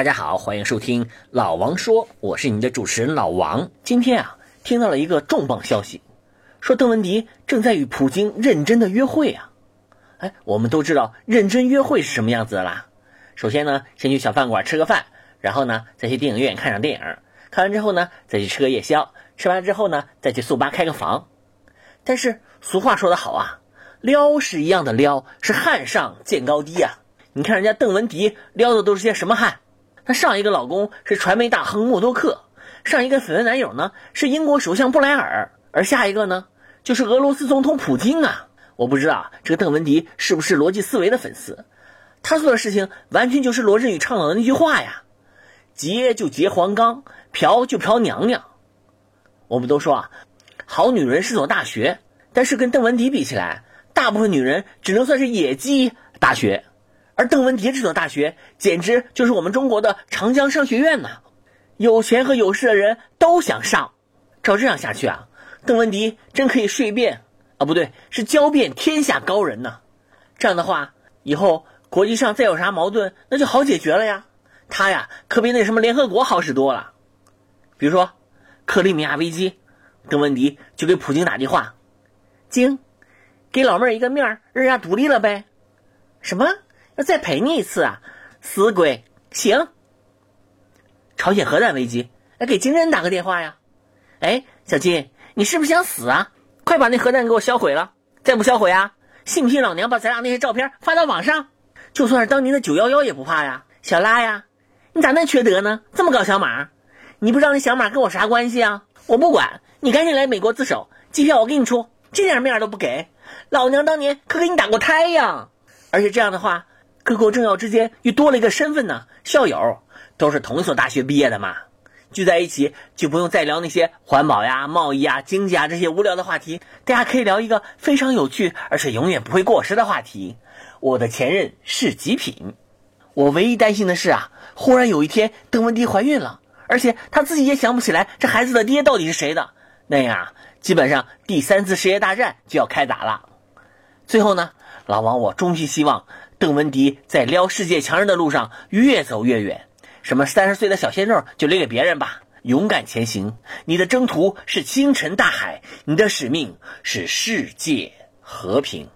大家好，欢迎收听老王说，我是你的主持人老王。今天啊，听到了一个重磅消息，说邓文迪正在与普京认真的约会啊。哎，我们都知道认真约会是什么样子的啦。首先呢，先去小饭馆吃个饭，然后呢，再去电影院看场电影，看完之后呢，再去吃个夜宵，吃完之后呢，再去速八开个房。但是俗话说得好啊，撩是一样的撩，是汉上见高低啊。你看人家邓文迪撩的都是些什么汉？她上一个老公是传媒大亨默多克，上一个绯闻男友呢是英国首相布莱尔，而下一个呢就是俄罗斯总统普京啊！我不知道这个邓文迪是不是逻辑思维的粉丝，他做的事情完全就是罗振宇倡导的那句话呀：结就结黄冈，嫖就嫖娘娘。我们都说啊，好女人是所大学，但是跟邓文迪比起来，大部分女人只能算是野鸡大学。而邓文迪这所大学简直就是我们中国的长江商学院呐，有钱和有势的人都想上。照这样下去啊，邓文迪真可以睡遍啊，不对，是教遍天下高人呐。这样的话，以后国际上再有啥矛盾，那就好解决了呀。他呀，可比那什么联合国好使多了。比如说克里米亚危机，邓文迪就给普京打电话：“京，给老妹儿一个面儿，人家独立了呗。”什么？那再陪你一次啊，死鬼！行。朝鲜核弹危机，来给金正恩打个电话呀。哎，小金，你是不是想死啊？快把那核弹给我销毁了！再不销毁啊，信不信老娘把咱俩那些照片发到网上？就算是当年的九幺幺也不怕呀。小拉呀，你咋那缺德呢？这么搞小马？你不知道那小马跟我啥关系啊？我不管，你赶紧来美国自首，机票我给你出。这点面都不给，老娘当年可给你打过胎呀！而且这样的话。各国政要之间又多了一个身份呢，校友都是同一所大学毕业的嘛，聚在一起就不用再聊那些环保呀、贸易啊、经济啊这些无聊的话题，大家可以聊一个非常有趣而且永远不会过时的话题。我的前任是极品。我唯一担心的是啊，忽然有一天邓文迪怀孕了，而且她自己也想不起来这孩子的爹到底是谁的，那样基本上第三次世界大战就要开打了。最后呢，老王我衷心希望。邓文迪在撩世界强人的路上越走越远，什么三十岁的小鲜肉就留给别人吧，勇敢前行。你的征途是星辰大海，你的使命是世界和平。